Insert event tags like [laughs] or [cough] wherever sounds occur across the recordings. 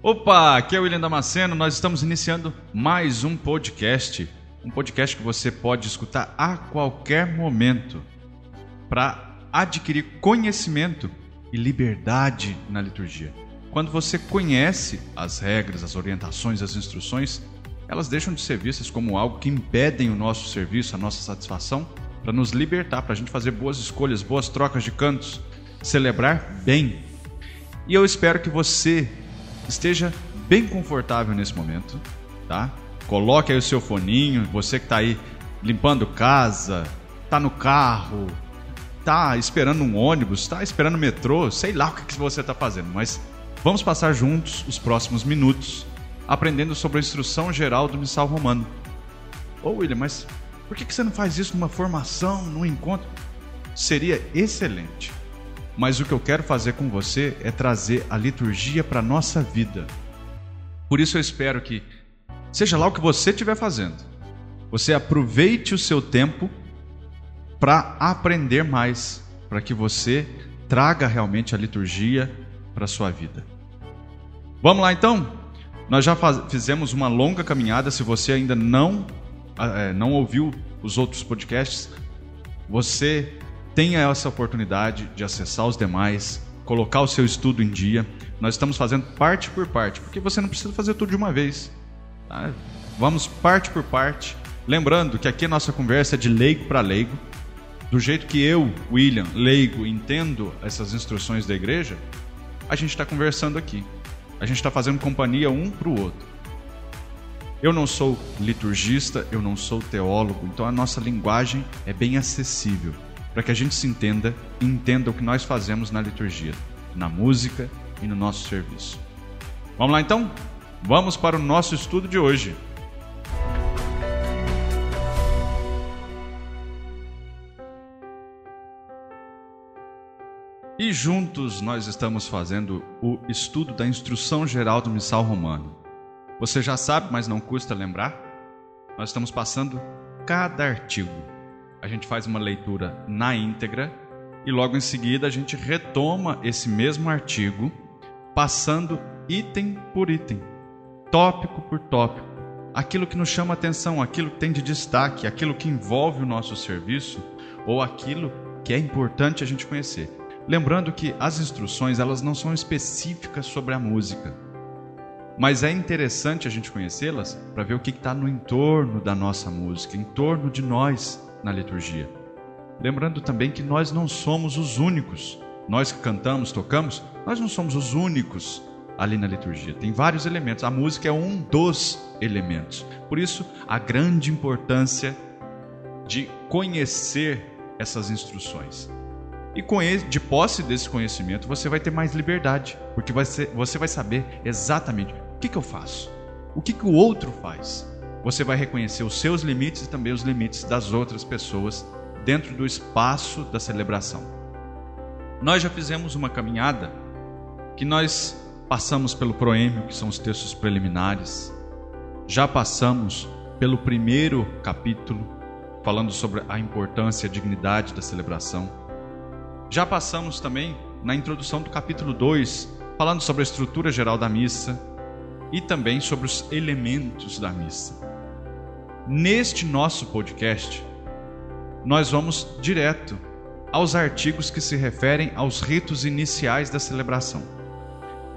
Opa, aqui é o William Damasceno. Nós estamos iniciando mais um podcast. Um podcast que você pode escutar a qualquer momento para adquirir conhecimento e liberdade na liturgia. Quando você conhece as regras, as orientações, as instruções, elas deixam de ser vistas como algo que impedem o nosso serviço, a nossa satisfação, para nos libertar, para a gente fazer boas escolhas, boas trocas de cantos, celebrar bem. E eu espero que você esteja bem confortável nesse momento, tá? Coloque aí o seu foninho, você que está aí limpando casa, tá no carro, tá esperando um ônibus, tá esperando o metrô, sei lá o que, que você está fazendo, mas vamos passar juntos os próximos minutos aprendendo sobre a instrução geral do missal romano. Ô William, mas por que você não faz isso numa formação, num encontro? Seria excelente. Mas o que eu quero fazer com você é trazer a liturgia para a nossa vida. Por isso eu espero que, seja lá o que você estiver fazendo, você aproveite o seu tempo para aprender mais, para que você traga realmente a liturgia para a sua vida. Vamos lá então? Nós já fizemos uma longa caminhada. Se você ainda não, é, não ouviu os outros podcasts, você tenha essa oportunidade de acessar os demais, colocar o seu estudo em dia. Nós estamos fazendo parte por parte, porque você não precisa fazer tudo de uma vez. Tá? Vamos parte por parte. Lembrando que aqui a nossa conversa é de leigo para leigo. Do jeito que eu, William, leigo, entendo essas instruções da igreja, a gente está conversando aqui. A gente está fazendo companhia um para o outro. Eu não sou liturgista, eu não sou teólogo, então a nossa linguagem é bem acessível para que a gente se entenda e entenda o que nós fazemos na liturgia, na música e no nosso serviço. Vamos lá então? Vamos para o nosso estudo de hoje. E juntos nós estamos fazendo o estudo da instrução geral do missal romano. Você já sabe, mas não custa lembrar? Nós estamos passando cada artigo. A gente faz uma leitura na íntegra e logo em seguida a gente retoma esse mesmo artigo, passando item por item, tópico por tópico. Aquilo que nos chama atenção, aquilo que tem de destaque, aquilo que envolve o nosso serviço ou aquilo que é importante a gente conhecer. Lembrando que as instruções elas não são específicas sobre a música, mas é interessante a gente conhecê-las para ver o que está no entorno da nossa música, em torno de nós na liturgia. Lembrando também que nós não somos os únicos, nós que cantamos, tocamos, nós não somos os únicos ali na liturgia. Tem vários elementos, a música é um dos elementos. Por isso, a grande importância de conhecer essas instruções. E de posse desse conhecimento, você vai ter mais liberdade, porque você, você vai saber exatamente o que, que eu faço, o que, que o outro faz. Você vai reconhecer os seus limites e também os limites das outras pessoas dentro do espaço da celebração. Nós já fizemos uma caminhada que nós passamos pelo proêmio, que são os textos preliminares, já passamos pelo primeiro capítulo, falando sobre a importância e a dignidade da celebração já passamos também na introdução do capítulo 2, falando sobre a estrutura geral da missa e também sobre os elementos da missa. Neste nosso podcast, nós vamos direto aos artigos que se referem aos ritos iniciais da celebração.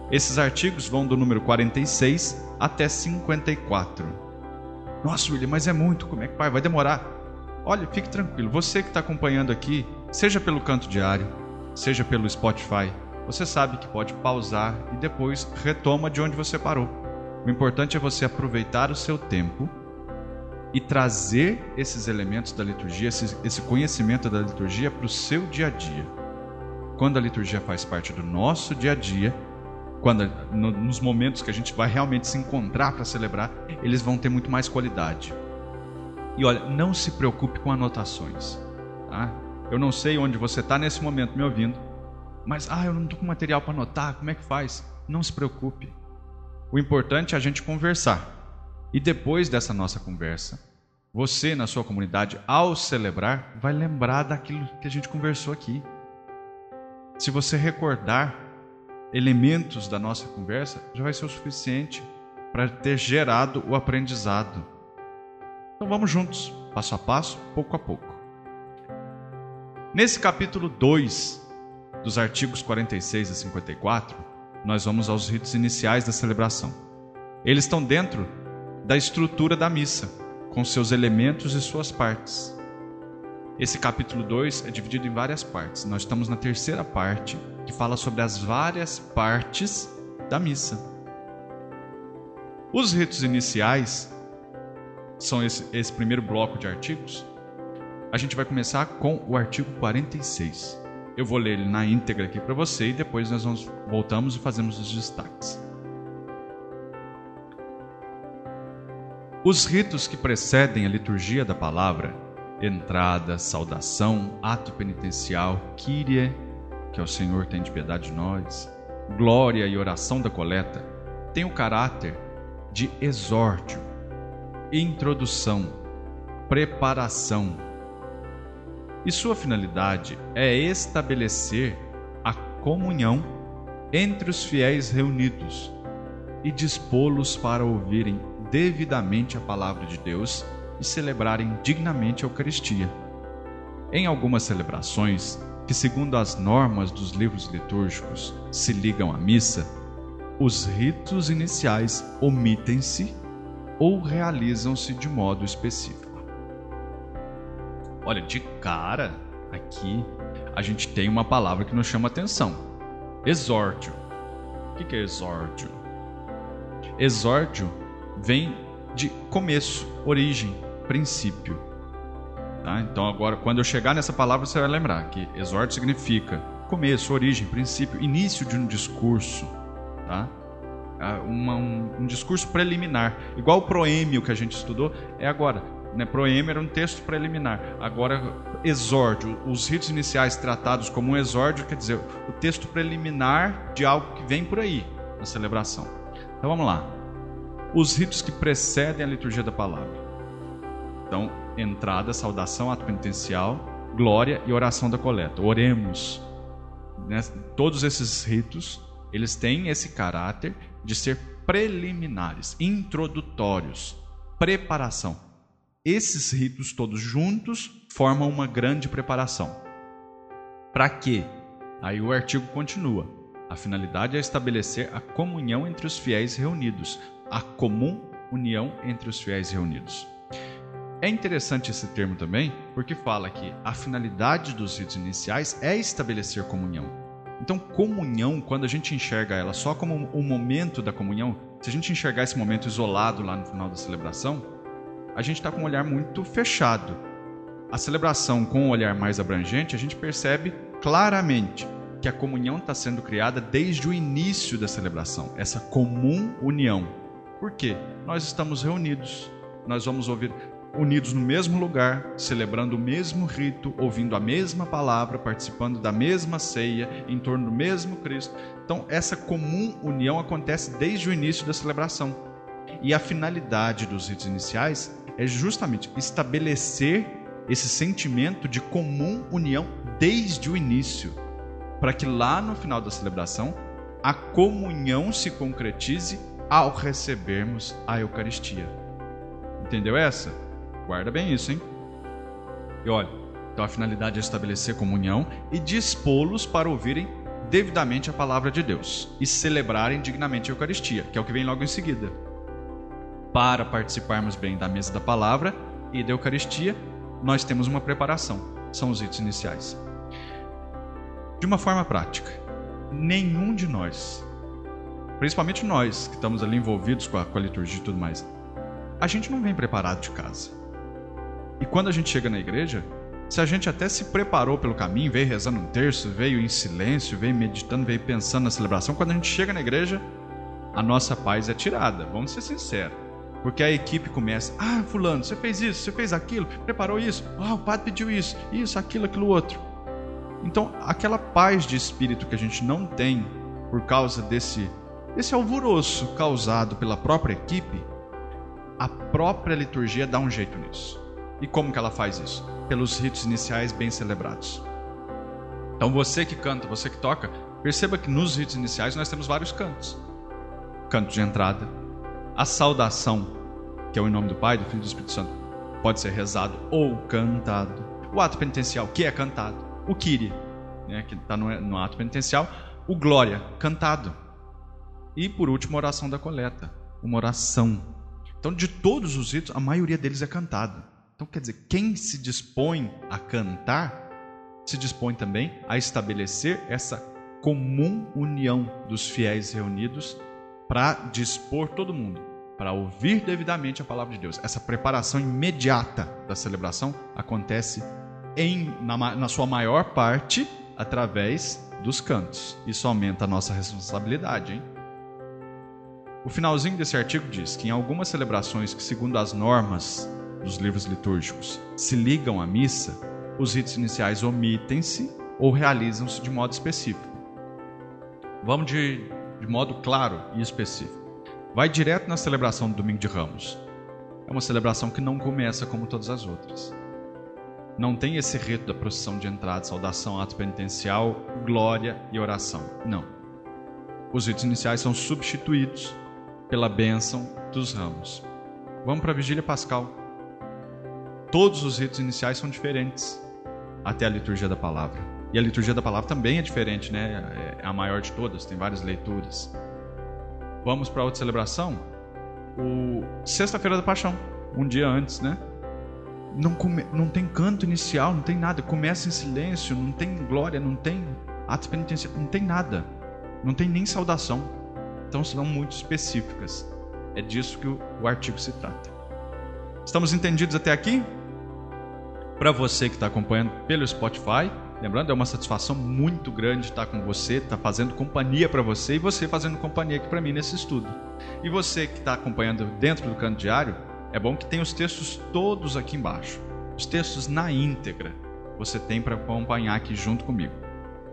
Esses artigos vão do número 46 até 54. Nossa, William, mas é muito, como é que vai? Vai demorar. Olha, fique tranquilo, você que está acompanhando aqui seja pelo canto diário, seja pelo Spotify, você sabe que pode pausar e depois retoma de onde você parou. O importante é você aproveitar o seu tempo e trazer esses elementos da liturgia, esse, esse conhecimento da liturgia para o seu dia a dia. Quando a liturgia faz parte do nosso dia a dia, quando no, nos momentos que a gente vai realmente se encontrar para celebrar, eles vão ter muito mais qualidade. E olha, não se preocupe com anotações. Tá? Eu não sei onde você está nesse momento me ouvindo, mas ah, eu não estou com material para anotar, como é que faz? Não se preocupe. O importante é a gente conversar. E depois dessa nossa conversa, você na sua comunidade, ao celebrar, vai lembrar daquilo que a gente conversou aqui. Se você recordar, elementos da nossa conversa já vai ser o suficiente para ter gerado o aprendizado. Então vamos juntos, passo a passo, pouco a pouco. Nesse capítulo 2, dos artigos 46 a 54, nós vamos aos ritos iniciais da celebração. Eles estão dentro da estrutura da missa, com seus elementos e suas partes. Esse capítulo 2 é dividido em várias partes. Nós estamos na terceira parte, que fala sobre as várias partes da missa. Os ritos iniciais são esse, esse primeiro bloco de artigos. A gente vai começar com o artigo 46. Eu vou ler ele na íntegra aqui para você e depois nós vamos, voltamos e fazemos os destaques. Os ritos que precedem a liturgia da palavra, entrada, saudação, ato penitencial, Kyrie, que é o Senhor tem de piedade de nós, glória e oração da coleta, têm o caráter de exórdio, introdução, preparação, e sua finalidade é estabelecer a comunhão entre os fiéis reunidos e dispô-los para ouvirem devidamente a palavra de Deus e celebrarem dignamente a Eucaristia. Em algumas celebrações, que segundo as normas dos livros litúrgicos se ligam à missa, os ritos iniciais omitem-se ou realizam-se de modo específico. Olha, de cara, aqui a gente tem uma palavra que nos chama atenção: exórdio. O que é exórdio? Exórdio vem de começo, origem, princípio. Tá? Então, agora, quando eu chegar nessa palavra, você vai lembrar que exórdio significa começo, origem, princípio, início de um discurso. Tá? Ah, uma, um, um discurso preliminar. Igual o proêmio que a gente estudou, é agora né, proema era um texto preliminar. Agora, exórdio, os ritos iniciais tratados como um exórdio, quer dizer, o texto preliminar de algo que vem por aí na celebração. Então vamos lá. Os ritos que precedem a liturgia da palavra. Então, entrada, saudação, ato penitencial, glória e oração da coleta. Oremos. Né? Todos esses ritos, eles têm esse caráter de ser preliminares, introdutórios, preparação esses ritos todos juntos formam uma grande preparação. Para quê? Aí o artigo continua. A finalidade é estabelecer a comunhão entre os fiéis reunidos, a comum união entre os fiéis reunidos. É interessante esse termo também, porque fala que a finalidade dos ritos iniciais é estabelecer comunhão. Então, comunhão, quando a gente enxerga ela só como o momento da comunhão, se a gente enxergar esse momento isolado lá no final da celebração, a gente está com um olhar muito fechado. A celebração com um olhar mais abrangente, a gente percebe claramente que a comunhão está sendo criada desde o início da celebração, essa comum união. Por quê? Nós estamos reunidos, nós vamos ouvir unidos no mesmo lugar, celebrando o mesmo rito, ouvindo a mesma palavra, participando da mesma ceia, em torno do mesmo Cristo. Então, essa comum união acontece desde o início da celebração. E a finalidade dos ritos iniciais é justamente estabelecer esse sentimento de comum união desde o início, para que lá no final da celebração a comunhão se concretize ao recebermos a Eucaristia. Entendeu essa? Guarda bem isso, hein? E olha, então a finalidade é estabelecer comunhão e dispô-los para ouvirem devidamente a palavra de Deus e celebrarem dignamente a Eucaristia, que é o que vem logo em seguida para participarmos bem da mesa da palavra e da Eucaristia, nós temos uma preparação. São os ritos iniciais. De uma forma prática, nenhum de nós, principalmente nós que estamos ali envolvidos com a, com a liturgia e tudo mais, a gente não vem preparado de casa. E quando a gente chega na igreja, se a gente até se preparou pelo caminho, veio rezando um terço, veio em silêncio, veio meditando, veio pensando na celebração, quando a gente chega na igreja, a nossa paz é tirada. Vamos ser sinceros. Porque a equipe começa: ah, Fulano, você fez isso, você fez aquilo, preparou isso, ah, o padre pediu isso, isso, aquilo, aquilo outro. Então, aquela paz de espírito que a gente não tem por causa desse, desse alvoroço causado pela própria equipe, a própria liturgia dá um jeito nisso. E como que ela faz isso? Pelos ritos iniciais bem celebrados. Então, você que canta, você que toca, Perceba que nos ritos iniciais nós temos vários cantos: canto de entrada, a saudação, que é o em nome do Pai, do Filho e do Espírito Santo, pode ser rezado ou cantado. O ato penitencial, que é cantado. O Kyrie, né, que está no, no ato penitencial. O Glória, cantado. E por último, a oração da coleta, uma oração. Então, de todos os ritos, a maioria deles é cantado. Então, quer dizer, quem se dispõe a cantar, se dispõe também a estabelecer essa comum união dos fiéis reunidos para dispor todo mundo para ouvir devidamente a palavra de Deus. Essa preparação imediata da celebração acontece em, na, na sua maior parte através dos cantos. Isso aumenta a nossa responsabilidade, hein? O finalzinho desse artigo diz que em algumas celebrações que, segundo as normas dos livros litúrgicos, se ligam à missa, os ritos iniciais omitem-se ou realizam-se de modo específico. Vamos de, de modo claro e específico vai direto na celebração do Domingo de Ramos. É uma celebração que não começa como todas as outras. Não tem esse rito da procissão de entrada, saudação, ato penitencial, glória e oração. Não. Os ritos iniciais são substituídos pela bênção dos ramos. Vamos para a vigília pascal. Todos os ritos iniciais são diferentes até a liturgia da palavra. E a liturgia da palavra também é diferente, né? É a maior de todas, tem várias leituras. Vamos para outra celebração? O Sexta-feira da Paixão, um dia antes, né? Não, come... não tem canto inicial, não tem nada. Começa em silêncio, não tem glória, não tem ato penitencial, não tem nada. Não tem nem saudação. Então são muito específicas. É disso que o, artigo se trata. Estamos entendidos até aqui? Para você que está acompanhando pelo Spotify, Lembrando, é uma satisfação muito grande estar com você, estar fazendo companhia para você e você fazendo companhia aqui para mim nesse estudo. E você que está acompanhando dentro do canto diário, é bom que tenha os textos todos aqui embaixo. Os textos na íntegra você tem para acompanhar aqui junto comigo.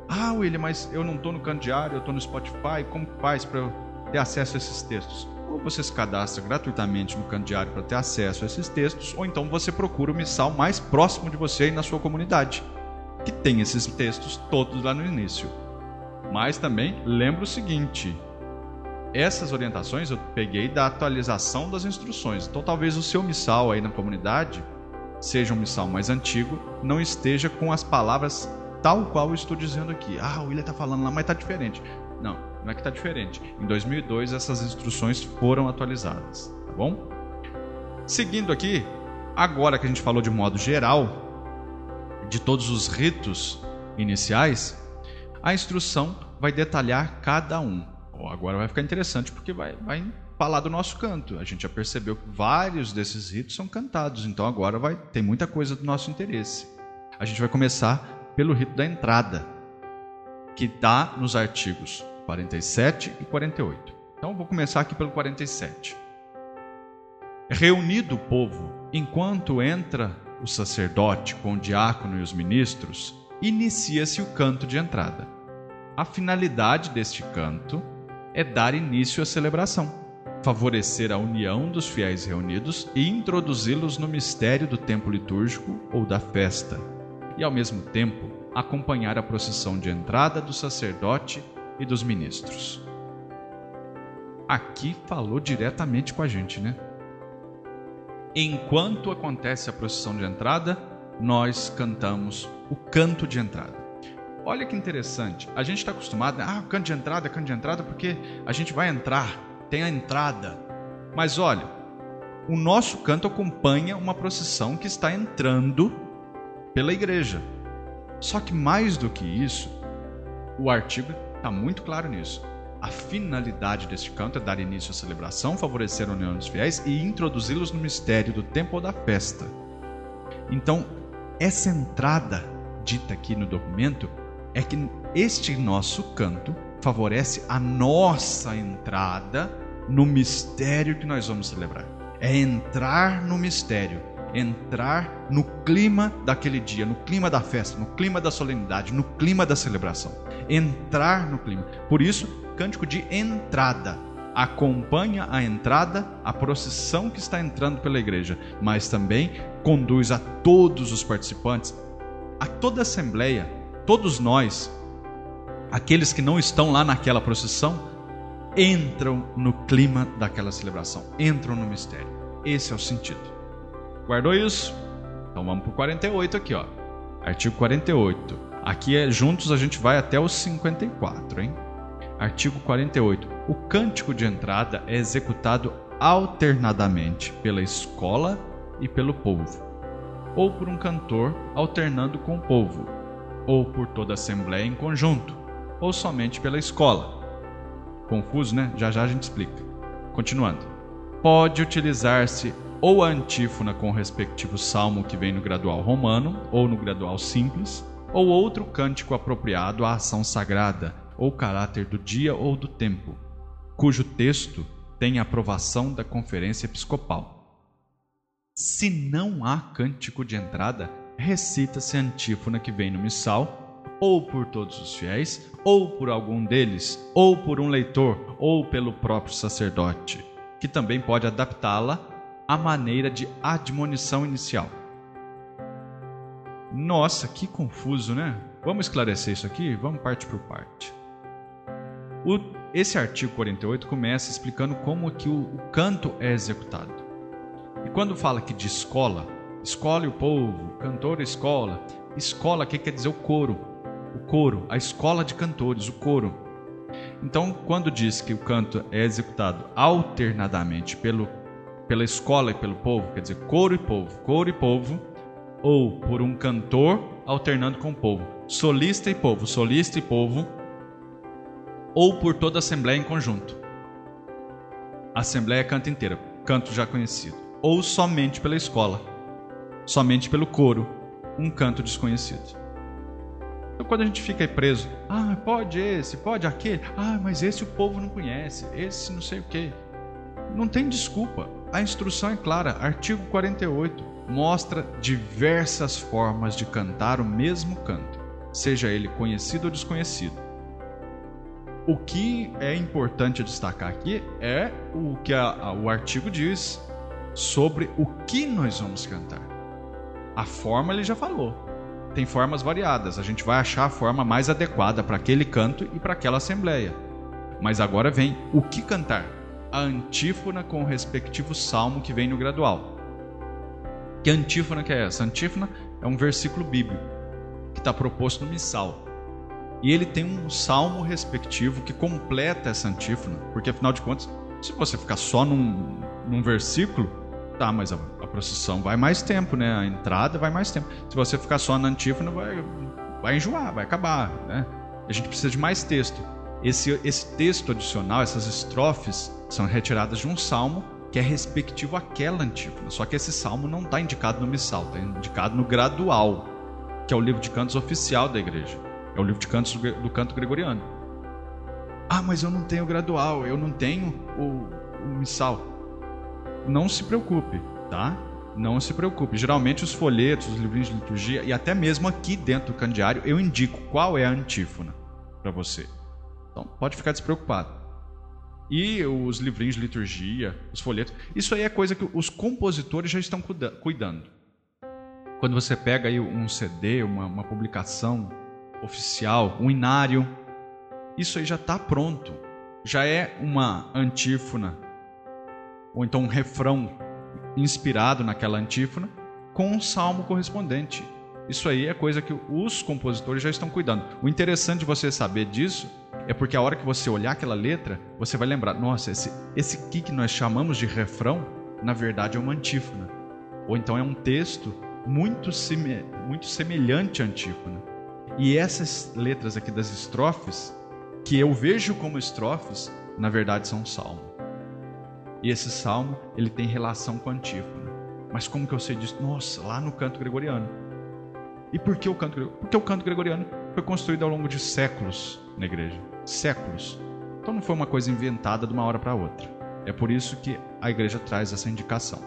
Ah, William, mas eu não estou no canto diário, eu estou no Spotify, como faz para ter acesso a esses textos? Ou você se cadastra gratuitamente no canto diário para ter acesso a esses textos, ou então você procura o missal mais próximo de você e na sua comunidade que tem esses textos todos lá no início. Mas também lembro o seguinte: essas orientações eu peguei da atualização das instruções. Então talvez o seu missal aí na comunidade seja um missal mais antigo, não esteja com as palavras tal qual eu estou dizendo aqui. Ah, o William está falando lá, mas está diferente. Não, não é que está diferente. Em 2002 essas instruções foram atualizadas, tá bom? Seguindo aqui, agora que a gente falou de modo geral, de todos os ritos iniciais, a instrução vai detalhar cada um. Oh, agora vai ficar interessante porque vai, vai falar do nosso canto. A gente já percebeu que vários desses ritos são cantados, então agora vai ter muita coisa do nosso interesse. A gente vai começar pelo rito da entrada, que está nos artigos 47 e 48. Então vou começar aqui pelo 47. Reunido o povo, enquanto entra o sacerdote com o diácono e os ministros, inicia-se o canto de entrada. A finalidade deste canto é dar início à celebração, favorecer a união dos fiéis reunidos e introduzi-los no mistério do tempo litúrgico ou da festa, e ao mesmo tempo acompanhar a procissão de entrada do sacerdote e dos ministros. Aqui falou diretamente com a gente, né? enquanto acontece a procissão de entrada, nós cantamos o canto de entrada. Olha que interessante, a gente está acostumado, ah, canto de entrada, canto de entrada, porque a gente vai entrar, tem a entrada. Mas olha, o nosso canto acompanha uma procissão que está entrando pela igreja. Só que mais do que isso, o artigo está muito claro nisso. A finalidade deste canto é dar início à celebração, favorecer a união dos fiéis e introduzi-los no mistério do tempo ou da festa. Então, essa entrada dita aqui no documento é que este nosso canto favorece a nossa entrada no mistério que nós vamos celebrar. É entrar no mistério, entrar no clima daquele dia, no clima da festa, no clima da solenidade, no clima da celebração. Entrar no clima. Por isso, cântico de entrada. Acompanha a entrada, a procissão que está entrando pela igreja, mas também conduz a todos os participantes, a toda a assembleia, todos nós, aqueles que não estão lá naquela procissão entram no clima daquela celebração, entram no mistério. Esse é o sentido. Guardou isso? Então vamos para o 48 aqui, ó. Artigo 48. Aqui é juntos a gente vai até os 54, hein? Artigo 48. O cântico de entrada é executado alternadamente pela escola e pelo povo, ou por um cantor alternando com o povo, ou por toda a assembleia em conjunto, ou somente pela escola. Confuso, né? Já já a gente explica. Continuando. Pode utilizar-se ou a antífona com o respectivo salmo que vem no gradual romano ou no gradual simples, ou outro cântico apropriado à ação sagrada ou caráter do dia ou do tempo, cujo texto tem aprovação da conferência episcopal. Se não há cântico de entrada, recita-se a antífona que vem no missal, ou por todos os fiéis, ou por algum deles, ou por um leitor, ou pelo próprio sacerdote, que também pode adaptá-la à maneira de admonição inicial. Nossa, que confuso, né? Vamos esclarecer isso aqui? Vamos parte por parte. O, esse artigo 48 começa explicando como que o, o canto é executado. E quando fala aqui de escola, escola e o povo, cantor escola, escola que quer dizer o coro, o coro, a escola de cantores, o coro. Então, quando diz que o canto é executado alternadamente pelo, pela escola e pelo povo, quer dizer coro e povo, coro e povo, ou por um cantor alternando com o povo, solista e povo, solista e povo, ou por toda a assembleia em conjunto. Assembleia canta inteira, canto já conhecido, ou somente pela escola, somente pelo coro, um canto desconhecido. Então, quando a gente fica aí preso, ah, pode esse, pode aquele, ah, mas esse o povo não conhece, esse não sei o que. Não tem desculpa. A instrução é clara, artigo 48 mostra diversas formas de cantar o mesmo canto, seja ele conhecido ou desconhecido. O que é importante destacar aqui é o que a, a, o artigo diz sobre o que nós vamos cantar. A forma ele já falou. Tem formas variadas. A gente vai achar a forma mais adequada para aquele canto e para aquela assembleia. Mas agora vem o que cantar. A antífona com o respectivo salmo que vem no gradual. Que antífona que é essa? Antífona é um versículo bíblico que está proposto no missal. E ele tem um salmo respectivo que completa essa antífona, porque afinal de contas, se você ficar só num, num versículo, tá, mas a, a, procissão vai mais tempo, né? A entrada vai mais tempo. Se você ficar só na antífona, vai, vai enjoar, vai acabar, né? A gente precisa de mais texto. Esse, esse texto adicional, essas estrofes, são retiradas de um salmo que é respectivo àquela antífona. Só que esse salmo não está indicado no missal, está indicado no gradual, que é o livro de cantos oficial da igreja. É o livro de cantos do, canto gregoriano. Ah, mas eu não tenho gradual, eu não tenho o, o missal. Não se preocupe, tá? Não se preocupe. Geralmente os folhetos, os livrinhos de liturgia e até mesmo aqui dentro do candiário eu indico qual é a antífona para você. Então pode ficar despreocupado. E os livrinhos de liturgia, os folhetos, isso aí é coisa que os compositores já estão cuidando. Quando você pega aí um CD, uma, uma publicação oficial, um inário, isso aí já está pronto. Já é uma antífona, ou então um refrão inspirado naquela antífona, com um salmo correspondente. Isso aí é coisa que os compositores já estão cuidando. O interessante de você saber disso é porque a hora que você olhar aquela letra, você vai lembrar: nossa, esse, esse aqui que nós chamamos de refrão, na verdade é uma antífona. Ou então é um texto muito, seme, muito semelhante à antífona. E essas letras aqui das estrofes, que eu vejo como estrofes, na verdade são um salmo. E esse salmo, ele tem relação com a antífona. Mas como que eu sei disso? Nossa, lá no canto gregoriano. E por que o canto gregoriano? Porque o canto gregoriano foi construído ao longo de séculos na igreja séculos. Então não foi uma coisa inventada de uma hora para outra. É por isso que a igreja traz essa indicação.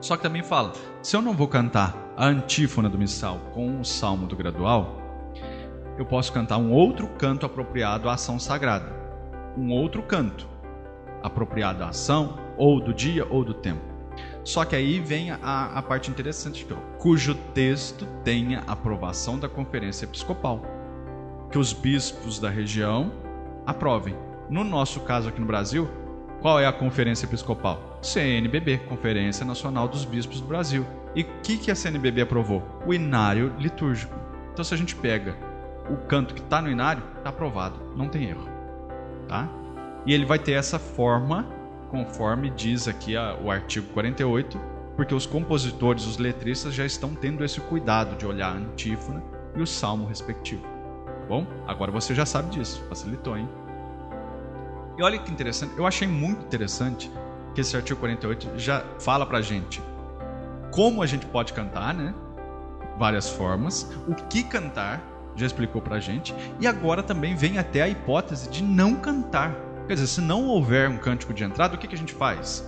Só que também fala: se eu não vou cantar a antífona do missal com o salmo do gradual, eu posso cantar um outro canto apropriado à ação sagrada. Um outro canto apropriado à ação, ou do dia ou do tempo. Só que aí vem a, a parte interessante, cujo texto tenha aprovação da conferência episcopal que os bispos da região aprovem. No nosso caso aqui no Brasil, qual é a conferência episcopal? CNBB, Conferência Nacional dos Bispos do Brasil. E o que, que a CNBB aprovou? O inário litúrgico. Então, se a gente pega o canto que está no inário, está aprovado, não tem erro. Tá? E ele vai ter essa forma, conforme diz aqui a, o artigo 48, porque os compositores, os letristas já estão tendo esse cuidado de olhar a antífona e o salmo respectivo. Bom? Agora você já sabe disso, facilitou, hein? E olha que interessante, eu achei muito interessante que esse artigo 48 já fala pra gente como a gente pode cantar, né? Várias formas, o que cantar, já explicou pra gente, e agora também vem até a hipótese de não cantar. Quer dizer, se não houver um cântico de entrada, o que, que a gente faz?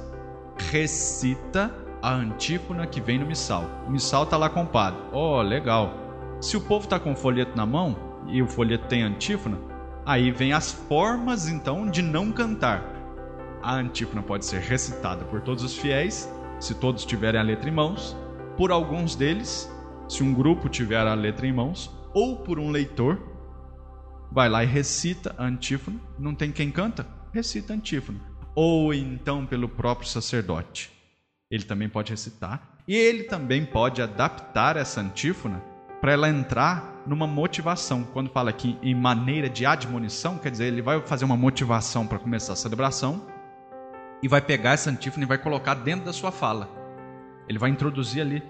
Recita a antífona que vem no missal. O missal tá lá com o padre. Oh, legal. Se o povo tá com o folheto na mão e o folheto tem antífona, aí vem as formas então de não cantar. A antífona pode ser recitada por todos os fiéis, se todos tiverem a letra em mãos, por alguns deles, se um grupo tiver a letra em mãos, ou por um leitor, vai lá e recita a antífona. Não tem quem canta? Recita a antífona. Ou então pelo próprio sacerdote ele também pode recitar. E ele também pode adaptar essa antífona para ela entrar numa motivação. Quando fala aqui em maneira de admonição, quer dizer, ele vai fazer uma motivação para começar a celebração e vai pegar essa antífona e vai colocar dentro da sua fala. Ele vai introduzir ali.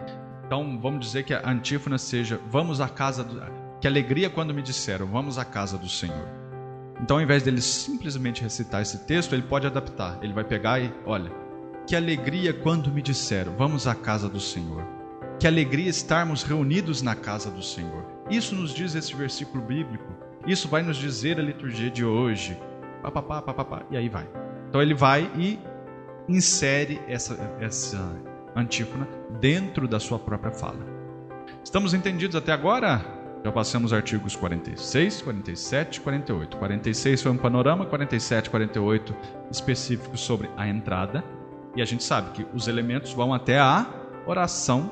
Então, vamos dizer que a antífona seja: Vamos à casa do. Que alegria quando me disseram, vamos à casa do Senhor. Então, ao invés dele simplesmente recitar esse texto, ele pode adaptar. Ele vai pegar e, olha, que alegria quando me disseram: Vamos à casa do Senhor. Que alegria estarmos reunidos na casa do Senhor. Isso nos diz esse versículo bíblico. Isso vai nos dizer a liturgia de hoje. Papapá, papapá, e aí vai. Então ele vai e insere essa, essa antífona dentro da sua própria fala. Estamos entendidos até agora? Já passamos artigos 46, 47, 48. 46 foi um panorama, 47, 48 específicos sobre a entrada e a gente sabe que os elementos vão até a oração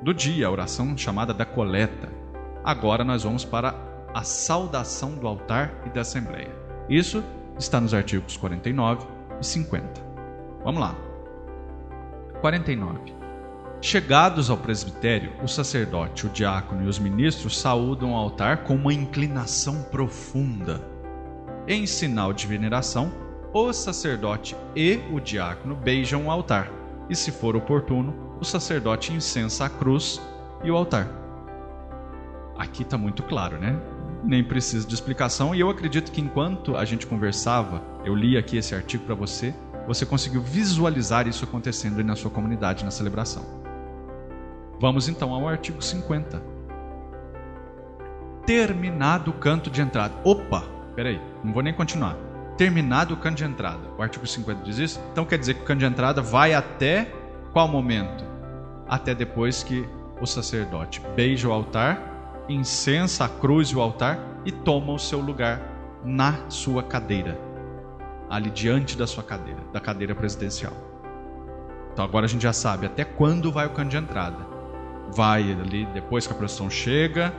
do dia, a oração chamada da coleta. Agora nós vamos para a saudação do altar e da assembleia. Isso está nos artigos 49 e 50. Vamos lá. 49. Chegados ao presbitério, o sacerdote, o diácono e os ministros saúdam o altar com uma inclinação profunda. Em sinal de veneração, o sacerdote e o diácono beijam o altar, e se for oportuno, o sacerdote incensa a cruz e o altar. Aqui está muito claro, né? Nem precisa de explicação, e eu acredito que enquanto a gente conversava, eu li aqui esse artigo para você, você conseguiu visualizar isso acontecendo na sua comunidade na celebração. Vamos então ao artigo 50. Terminado o canto de entrada. Opa, peraí, não vou nem continuar terminado o canto de entrada. O artigo 50 diz isso. Então quer dizer que o canto de entrada vai até qual momento? Até depois que o sacerdote beija o altar, incensa a cruz e o altar e toma o seu lugar na sua cadeira, ali diante da sua cadeira, da cadeira presidencial. Então agora a gente já sabe até quando vai o canto de entrada. Vai ali depois que a procissão chega,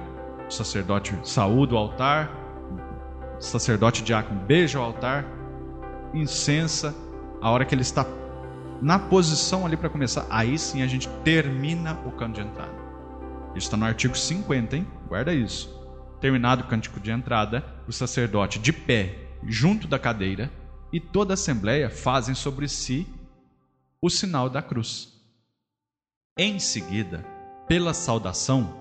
o sacerdote saúda o altar, sacerdote diácono beija o altar, incensa, a hora que ele está na posição ali para começar, aí sim a gente termina o canto de entrada. Isso está no artigo 50, hein? Guarda isso. Terminado o cântico de entrada, o sacerdote de pé, junto da cadeira, e toda a assembleia fazem sobre si o sinal da cruz. Em seguida, pela saudação,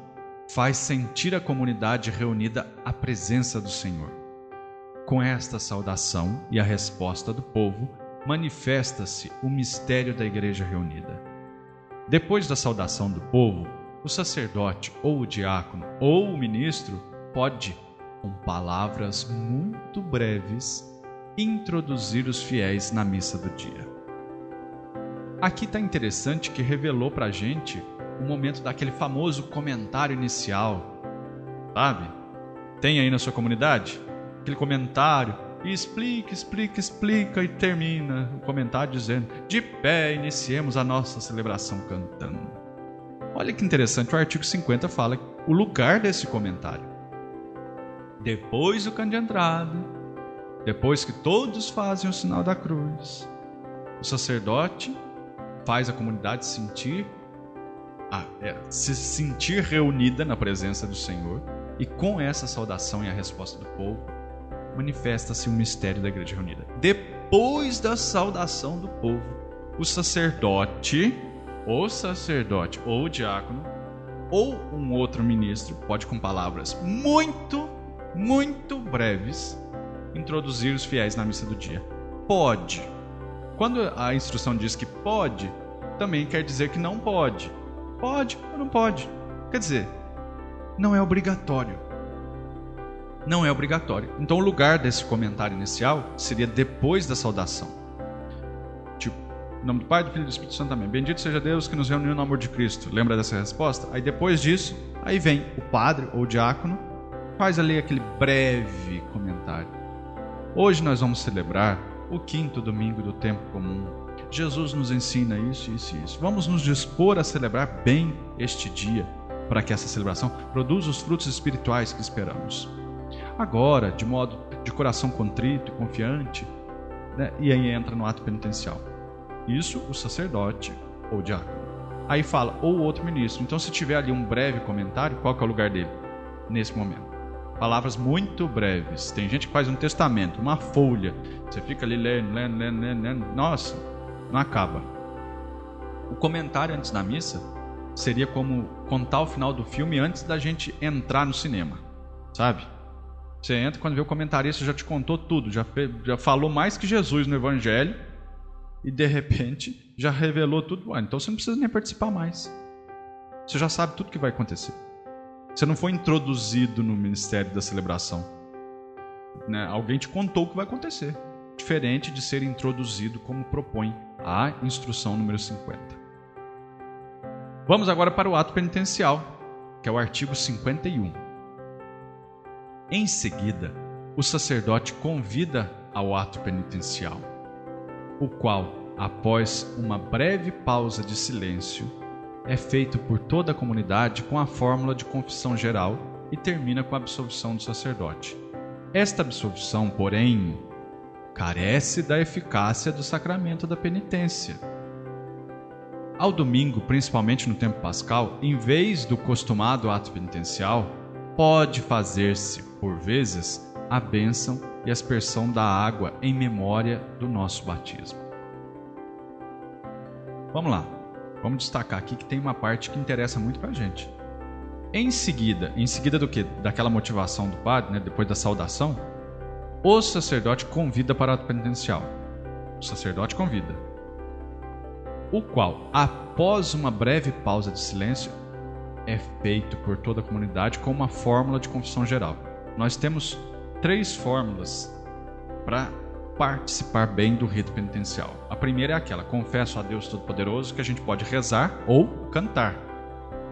faz sentir a comunidade reunida a presença do Senhor. Com esta saudação e a resposta do povo, manifesta-se o mistério da igreja reunida. Depois da saudação do povo, o sacerdote ou o diácono ou o ministro pode, com palavras muito breves, introduzir os fiéis na missa do dia. Aqui está interessante que revelou para a gente o momento daquele famoso comentário inicial, sabe? Tem aí na sua comunidade? aquele comentário e explica, explica, explica e termina o comentário dizendo: De pé, iniciemos a nossa celebração cantando. Olha que interessante, o artigo 50 fala o lugar desse comentário. depois do canto de entrada, depois que todos fazem o sinal da cruz, o sacerdote faz a comunidade sentir é, se sentir reunida na presença do Senhor e com essa saudação e a resposta do povo manifesta-se o mistério da igreja reunida. Depois da saudação do povo, o sacerdote, o sacerdote ou o diácono ou um outro ministro pode com palavras muito, muito breves introduzir os fiéis na missa do dia. Pode. Quando a instrução diz que pode, também quer dizer que não pode. Pode ou não pode. Quer dizer, não é obrigatório. Não é obrigatório. Então o lugar desse comentário inicial seria depois da saudação. Em nome do Pai, do Filho e do Espírito Santo também. Bendito seja Deus que nos reuniu no amor de Cristo. Lembra dessa resposta? Aí depois disso, aí vem o padre ou o diácono, faz ali aquele breve comentário. Hoje nós vamos celebrar o quinto domingo do tempo comum. Jesus nos ensina isso, isso e isso. Vamos nos dispor a celebrar bem este dia, para que essa celebração produza os frutos espirituais que esperamos. Agora, de modo de coração contrito e confiante, né? e aí entra no ato penitencial. Isso o sacerdote ou diácono. Aí fala, ou outro ministro. Então, se tiver ali um breve comentário, qual que é o lugar dele? Nesse momento palavras muito breves. Tem gente que faz um testamento, uma folha. Você fica ali lendo, lendo, lendo, lendo, lendo. Nossa, não acaba. O comentário antes da missa seria como contar o final do filme antes da gente entrar no cinema, sabe? Você entra quando vê o comentarista já te contou tudo, já, já falou mais que Jesus no Evangelho e de repente já revelou tudo. Ah, então você não precisa nem participar mais. Você já sabe tudo que vai acontecer. Você não foi introduzido no ministério da celebração. Né? Alguém te contou o que vai acontecer. Diferente de ser introduzido como propõe a instrução número 50. Vamos agora para o ato penitencial, que é o artigo 51. Em seguida, o sacerdote convida ao ato penitencial, o qual, após uma breve pausa de silêncio, é feito por toda a comunidade com a fórmula de confissão geral e termina com a absolvição do sacerdote. Esta absolvição, porém, carece da eficácia do sacramento da penitência. Ao domingo, principalmente no tempo pascal, em vez do costumado ato penitencial, pode fazer-se, por vezes, a bênção e aspersão da água em memória do nosso batismo. Vamos lá. Vamos destacar aqui que tem uma parte que interessa muito para a gente. Em seguida, em seguida do que? Daquela motivação do padre, né, depois da saudação, o sacerdote convida para ato penitencial. O sacerdote convida. O qual, após uma breve pausa de silêncio, é feito por toda a comunidade com uma fórmula de confissão geral. Nós temos três fórmulas para participar bem do rito penitencial. A primeira é aquela: confesso a Deus Todo-Poderoso que a gente pode rezar ou cantar.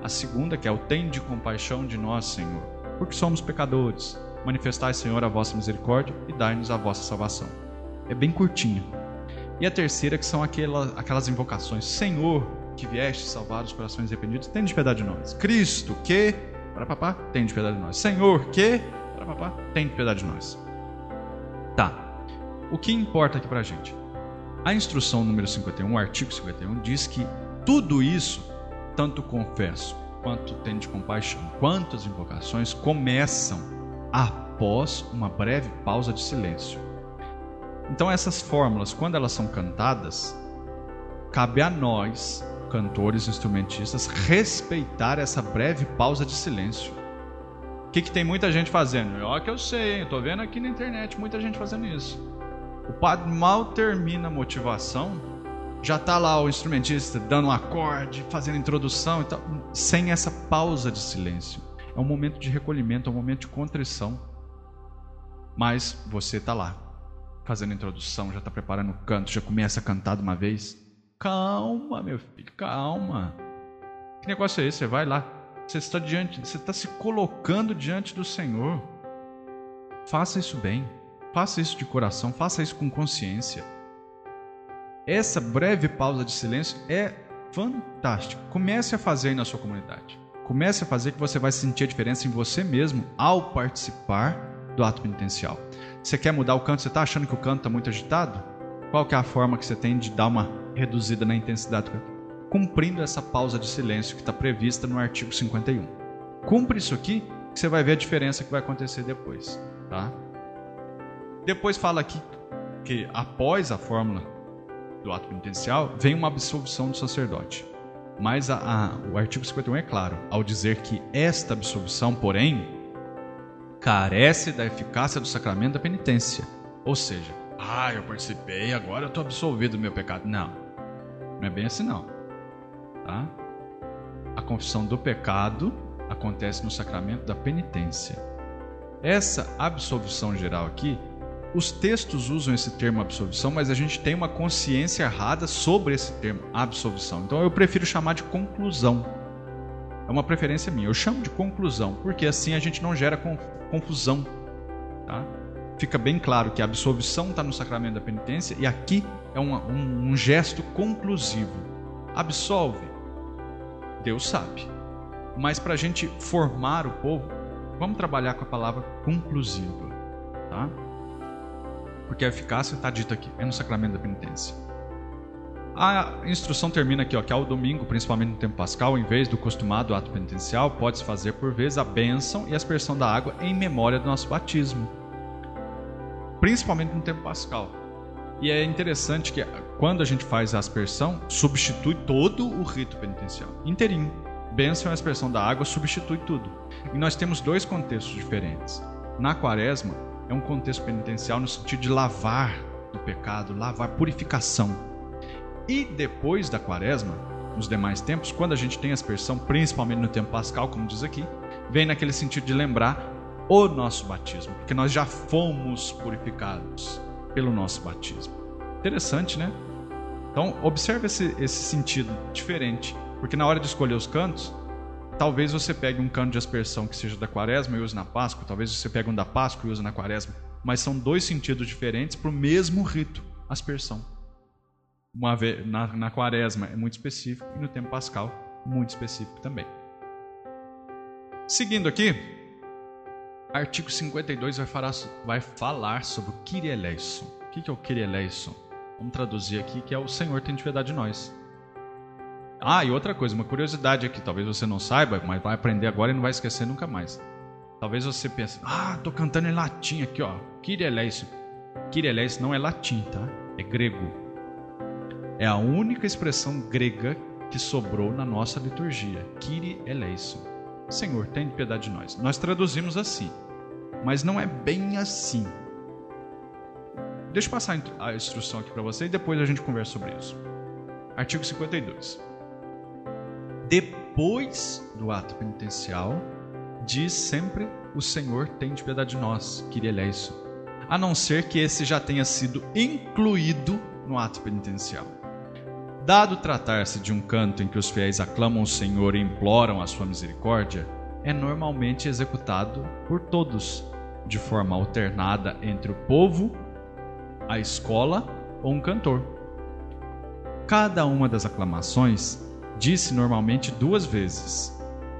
A segunda que é o tem de compaixão de nós, Senhor, porque somos pecadores. Manifestai, Senhor, a vossa misericórdia e dai-nos a vossa salvação. É bem curtinho. E a terceira que são aquelas, invocações: Senhor, que vieste salvar os corações arrependidos, tem de piedade de nós. Cristo, que, para papá, tem de piedade de nós. Senhor, que, papá, tem de piedade de nós. Tá. O que importa aqui para a gente? A instrução número 51, o artigo 51, diz que tudo isso, tanto confesso quanto tenho de compaixão, quanto as invocações, começam após uma breve pausa de silêncio. Então, essas fórmulas, quando elas são cantadas, cabe a nós, cantores, instrumentistas, respeitar essa breve pausa de silêncio. Que, que tem muita gente fazendo? Ó, que eu sei, eu tô vendo aqui na internet muita gente fazendo isso. O padre mal termina a motivação, já tá lá o instrumentista dando um acorde, fazendo introdução e tal, sem essa pausa de silêncio. É um momento de recolhimento, é um momento de contrição. Mas você tá lá, fazendo introdução, já tá preparando o canto, já começa a cantar de uma vez. Calma, meu filho, calma. Que negócio é esse? Você vai lá, você está diante, você está se colocando diante do Senhor. Faça isso bem. Faça isso de coração, faça isso com consciência. Essa breve pausa de silêncio é fantástico. Comece a fazer na sua comunidade. Comece a fazer que você vai sentir a diferença em você mesmo ao participar do ato penitencial. Você quer mudar o canto? Você está achando que o canto está muito agitado? Qual que é a forma que você tem de dar uma reduzida na intensidade do canto? Cumprindo essa pausa de silêncio que está prevista no artigo 51. Cumpre isso aqui, que você vai ver a diferença que vai acontecer depois, tá? Depois fala aqui que após a fórmula do ato penitencial vem uma absolvição do sacerdote. Mas a, a, o artigo 51 é claro ao dizer que esta absolvição, porém, carece da eficácia do sacramento da penitência. Ou seja, ah, eu participei, agora eu estou absolvido do meu pecado. Não, não é bem assim não. Tá? A confissão do pecado acontece no sacramento da penitência. Essa absolvição geral aqui, os textos usam esse termo absolvição, mas a gente tem uma consciência errada sobre esse termo absolvição. Então eu prefiro chamar de conclusão. É uma preferência minha. Eu chamo de conclusão, porque assim a gente não gera confusão. Tá? Fica bem claro que a absolvição está no sacramento da penitência e aqui é um, um, um gesto conclusivo. Absolve. Deus sabe. Mas para a gente formar o povo, vamos trabalhar com a palavra conclusiva. Tá? Porque a eficácia está dita aqui, é no sacramento da penitência. A instrução termina aqui, ó, que ao domingo, principalmente no tempo pascal, em vez do costumado ato penitencial, pode-se fazer por vezes a bênção e a aspersão da água em memória do nosso batismo. Principalmente no tempo pascal. E é interessante que quando a gente faz a aspersão, substitui todo o rito penitencial, inteirinho. Bênção e aspersão da água substitui tudo. E nós temos dois contextos diferentes. Na quaresma, é um contexto penitencial no sentido de lavar do pecado, lavar, purificação e depois da quaresma, nos demais tempos, quando a gente tem aspersão, principalmente no tempo pascal, como diz aqui, vem naquele sentido de lembrar o nosso batismo, porque nós já fomos purificados pelo nosso batismo. Interessante, né? Então, observe esse, esse sentido diferente, porque na hora de escolher os cantos, talvez você pegue um canto de aspersão que seja da quaresma e use na Páscoa, talvez você pegue um da Páscoa e use na quaresma, mas são dois sentidos diferentes para o mesmo rito, aspersão uma vez, na, na quaresma é muito específico e no tempo pascal muito específico também. Seguindo aqui, artigo 52 vai falar, vai falar sobre o Kyrie eleison. O que é o Kyrie eleison? Vamos traduzir aqui que é o Senhor tem de verdade de nós. Ah, e outra coisa, uma curiosidade aqui, talvez você não saiba, mas vai aprender agora e não vai esquecer nunca mais. Talvez você pense, ah, tô cantando em latim aqui, ó. Kyrie eleison. Kyrie eleison não é latim, tá? É grego. É a única expressão grega que sobrou na nossa liturgia. Kyrie eleison. Senhor, tem piedade de nós. Nós traduzimos assim, mas não é bem assim. Deixa eu passar a instrução aqui para você e depois a gente conversa sobre isso. Artigo 52. Depois do ato penitencial, diz sempre o Senhor tem de piedade de nós, Kyrie eleison. A não ser que esse já tenha sido incluído no ato penitencial. Dado tratar-se de um canto em que os fiéis aclamam o Senhor e imploram a sua misericórdia, é normalmente executado por todos, de forma alternada entre o povo, a escola ou um cantor. Cada uma das aclamações disse normalmente duas vezes,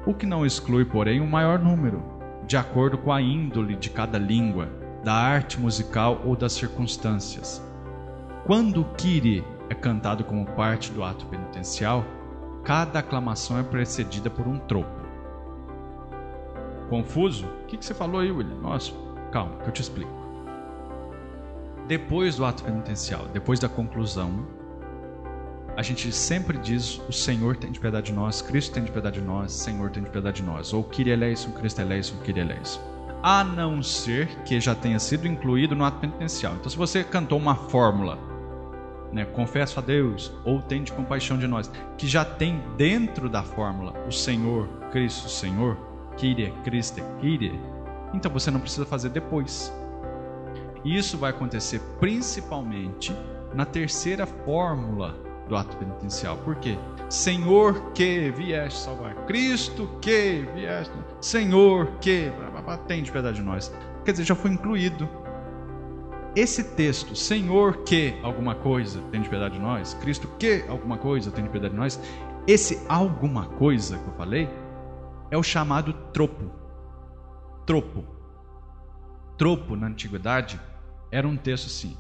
o que não exclui, porém, um maior número, de acordo com a índole de cada língua, da arte musical ou das circunstâncias. Quando o Kyrie é cantado como parte do ato penitencial, cada aclamação é precedida por um tropo. Confuso? O que você falou aí, William? Nossa, calma, que eu te explico. Depois do ato penitencial, depois da conclusão, a gente sempre diz: O Senhor tem de piedade de nós, Cristo tem de piedade de nós, Senhor tem de piedade de nós. Ou Kyrie eleison, Cristo eleison, Kyrie eleison. A não ser que já tenha sido incluído no ato penitencial. Então, se você cantou uma fórmula né, confesso a Deus, ou tende compaixão de nós, que já tem dentro da fórmula o Senhor, Cristo, Senhor, Kyrie, Cristo, Kyrie, então você não precisa fazer depois. Isso vai acontecer principalmente na terceira fórmula do ato penitencial. Por quê? Senhor que vieste salvar, Cristo que vieste, Senhor que, tem de piedade de nós. Quer dizer, já foi incluído esse texto, Senhor que alguma coisa tem de piedade de nós, Cristo que alguma coisa tem de piedade de nós, esse alguma coisa que eu falei é o chamado tropo. Tropo. tropo na antiguidade era um texto assim.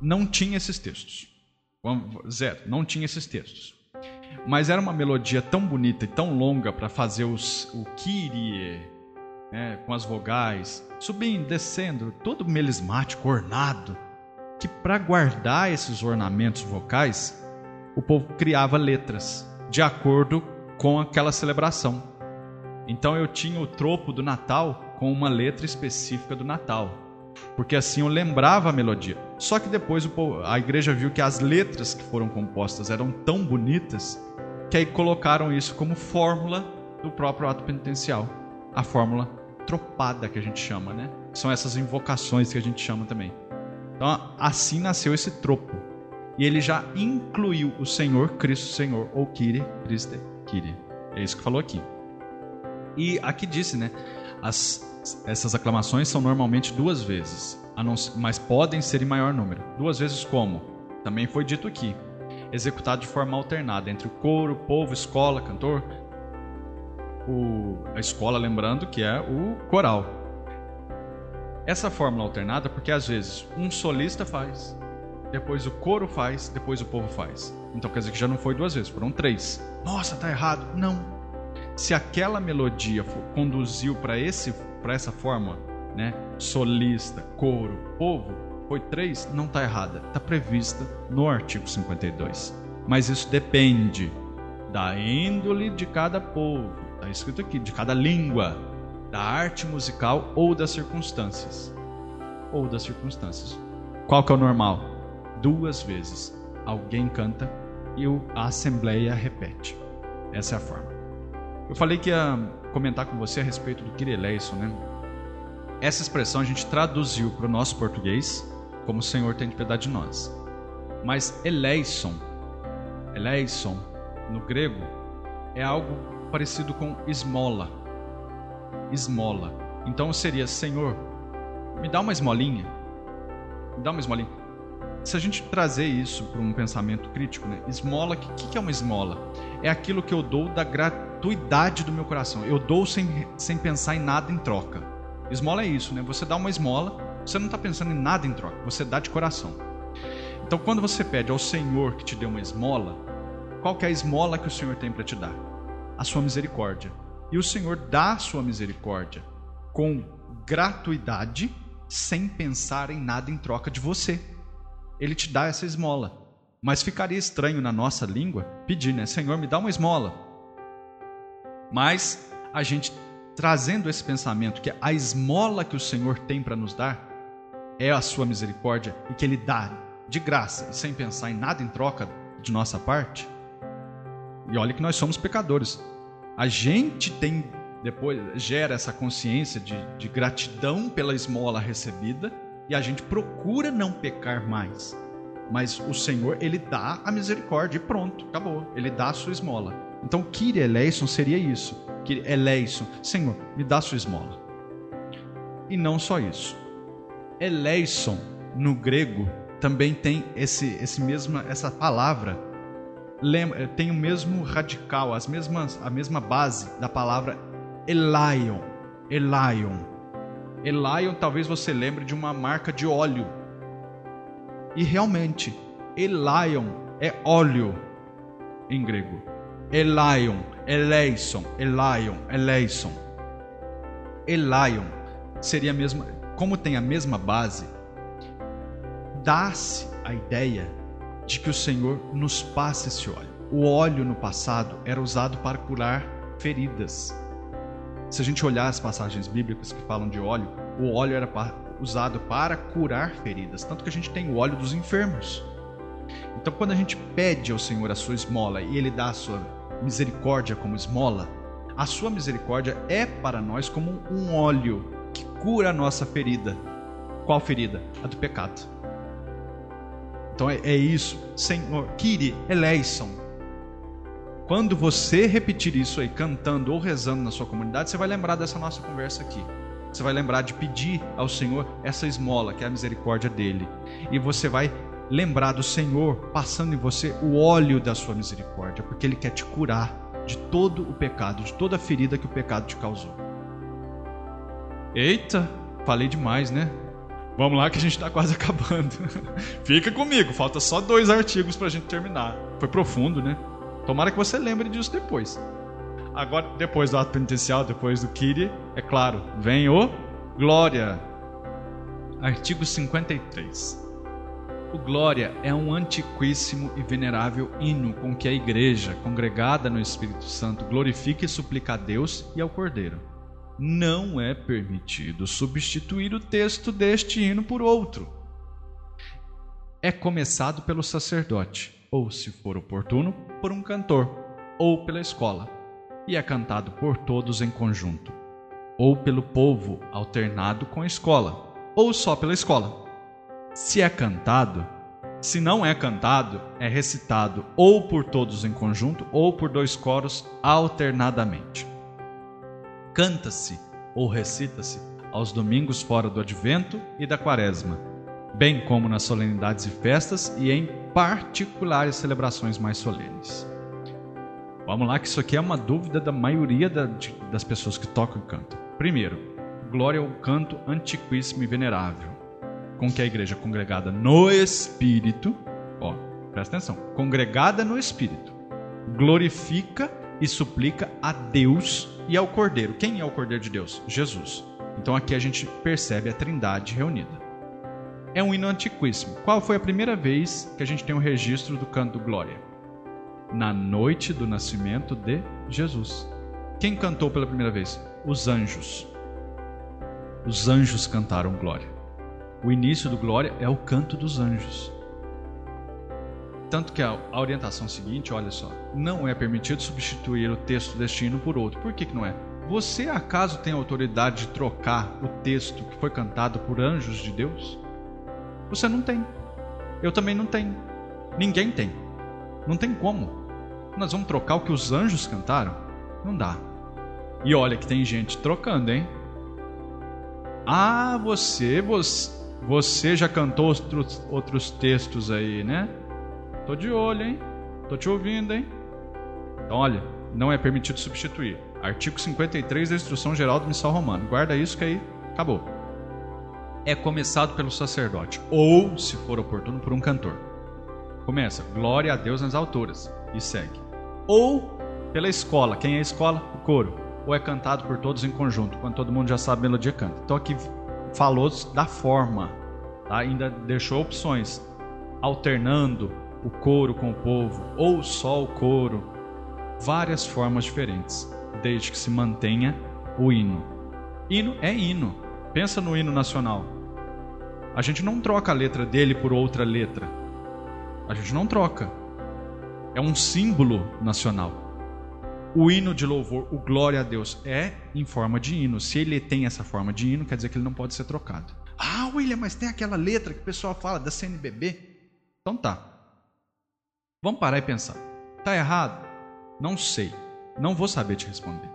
Não tinha esses textos. Zero, não tinha esses textos. Mas era uma melodia tão bonita e tão longa para fazer os, o Kyrie, né, com as vogais, subindo, descendo, todo melismático, ornado, que para guardar esses ornamentos vocais, o povo criava letras de acordo com aquela celebração. Então eu tinha o tropo do Natal com uma letra específica do Natal, porque assim eu lembrava a melodia. Só que depois a igreja viu que as letras que foram compostas eram tão bonitas que aí colocaram isso como fórmula do próprio ato penitencial, a fórmula tropada que a gente chama, né? São essas invocações que a gente chama também. Então assim nasceu esse tropo. E ele já incluiu o Senhor Cristo Senhor, ou Kyrie, Christe, Kyrie. É isso que falou aqui. E aqui disse, né? As, essas aclamações são normalmente duas vezes, mas podem ser em maior número. Duas vezes como? Também foi dito aqui. Executado de forma alternada entre o coro, povo, escola, cantor. O, a escola, lembrando que é o coral. Essa fórmula alternada, porque às vezes um solista faz, depois o coro faz, depois o povo faz. Então quer dizer que já não foi duas vezes, foram três. Nossa, tá errado. Não se aquela melodia conduziu para esse para essa forma, né, solista, coro, povo, foi três, não está errada, está prevista no artigo 52. Mas isso depende da índole de cada povo, está escrito aqui, de cada língua, da arte musical ou das circunstâncias. Ou das circunstâncias. Qual que é o normal? Duas vezes. Alguém canta e a assembleia repete. Essa é a forma. Eu falei que ia comentar com você a respeito do Kireleison, né? Essa expressão a gente traduziu para o nosso português como o Senhor tem de piedade de nós. Mas eleison, eleison, no grego, é algo parecido com esmola. Esmola. Então seria, Senhor, me dá uma esmolinha. Me dá uma esmolinha. Se a gente trazer isso para um pensamento crítico, né? Esmola, o que, que é uma esmola? É aquilo que eu dou da gratuidade do meu coração. Eu dou sem, sem pensar em nada em troca. Esmola é isso, né? Você dá uma esmola, você não está pensando em nada em troca, você dá de coração. Então, quando você pede ao Senhor que te dê uma esmola, qual é a esmola que o Senhor tem para te dar? A sua misericórdia. E o Senhor dá a sua misericórdia com gratuidade, sem pensar em nada em troca de você. Ele te dá essa esmola. Mas ficaria estranho na nossa língua pedir, né? Senhor, me dá uma esmola. Mas a gente trazendo esse pensamento que a esmola que o Senhor tem para nos dar é a sua misericórdia e que ele dá de graça e sem pensar em nada em troca de nossa parte. E olha que nós somos pecadores. A gente tem depois gera essa consciência de, de gratidão pela esmola recebida e a gente procura não pecar mais. Mas o Senhor, ele dá a misericórdia e pronto, acabou. Ele dá a sua esmola. Então, Kyrie eleison seria isso. Kyrie eleison, Senhor, me dá sua esmola. E não só isso. Eleison, no grego, também tem esse, esse mesma, essa palavra, lembra, tem o mesmo radical, as mesmas, a mesma base da palavra Elion. Elion. Elion, talvez você lembre de uma marca de óleo. E realmente, Elion é óleo em grego. Elion, Eleison, Elion, Eleison. Elion seria a mesma, como tem a mesma base, dá-se a ideia de que o Senhor nos passa esse óleo. O óleo no passado era usado para curar feridas. Se a gente olhar as passagens bíblicas que falam de óleo, o óleo era usado para curar feridas, tanto que a gente tem o óleo dos enfermos. Então, quando a gente pede ao Senhor a sua esmola e Ele dá a sua misericórdia como esmola, a sua misericórdia é para nós como um óleo que cura a nossa ferida. Qual ferida? A do pecado. Então é, é isso. Senhor, Kiri, eleison. Quando você repetir isso aí, cantando ou rezando na sua comunidade, você vai lembrar dessa nossa conversa aqui. Você vai lembrar de pedir ao Senhor essa esmola, que é a misericórdia dele. E você vai lembrar do Senhor passando em você o óleo da sua misericórdia, porque Ele quer te curar de todo o pecado, de toda a ferida que o pecado te causou. Eita, falei demais, né? Vamos lá que a gente está quase [laughs] acabando. Fica comigo, falta só dois artigos para a gente terminar. Foi profundo, né? Tomara que você lembre disso depois. Agora, depois do ato penitencial, depois do Kiri, é claro, vem o Glória. Artigo 53. O Glória é um antiquíssimo e venerável hino com que a Igreja, congregada no Espírito Santo, glorifica e suplica a Deus e ao Cordeiro. Não é permitido substituir o texto deste hino por outro. É começado pelo sacerdote, ou, se for oportuno, por um cantor, ou pela escola, e é cantado por todos em conjunto, ou pelo povo alternado com a escola, ou só pela escola se é cantado, se não é cantado, é recitado ou por todos em conjunto ou por dois coros alternadamente. Canta-se ou recita-se aos domingos fora do advento e da quaresma, bem como nas solenidades e festas e em particulares celebrações mais solenes. Vamos lá, que isso aqui é uma dúvida da maioria das pessoas que tocam e cantam. Primeiro, glória ao canto antiquíssimo e venerável com que a igreja congregada no Espírito, ó, presta atenção, congregada no Espírito, glorifica e suplica a Deus e ao Cordeiro. Quem é o Cordeiro de Deus? Jesus. Então aqui a gente percebe a Trindade reunida. É um hino antiquíssimo. Qual foi a primeira vez que a gente tem um registro do canto Glória? Na noite do nascimento de Jesus. Quem cantou pela primeira vez? Os anjos. Os anjos cantaram Glória. O início do Glória é o canto dos anjos. Tanto que a, orientação seguinte, olha só, não é permitido substituir o texto destino por outro. Por que, que não é? Você acaso tem autoridade de trocar o texto que foi cantado por anjos de Deus? Você não tem. Eu também não tenho. Ninguém tem. Não tem como. Nós vamos trocar o que os anjos cantaram? Não dá. E olha que tem gente trocando, hein? Ah, você, você, você já cantou outros, outros textos aí, né? Tô de olho, hein? Tô te ouvindo, hein? Então, olha, não é permitido substituir. Artigo 53 da Instrução Geral do Missal Romano. Guarda isso que aí acabou. É começado pelo sacerdote, ou, se for oportuno, por um cantor. Começa, glória a Deus nas alturas, e segue. Ou pela escola. Quem é a escola? O coro. Ou é cantado por todos em conjunto, quando todo mundo já sabe a melodia canta. Então aqui falou da forma, tá? ainda deixou opções, alternando o coro com o povo ou só o coro, várias formas diferentes, desde que se mantenha o hino. Hino é hino. Pensa no hino nacional. A gente não troca a letra dele por outra letra. A gente não troca. É um símbolo nacional. O hino de louvor, o glória a Deus, é em forma de hino. Se ele tem essa forma de hino, quer dizer que ele não pode ser trocado. Ah, William, mas tem aquela letra que o pessoal fala da CNBB. Então tá. Vamos parar e pensar. Tá errado? Não sei. Não vou saber te responder.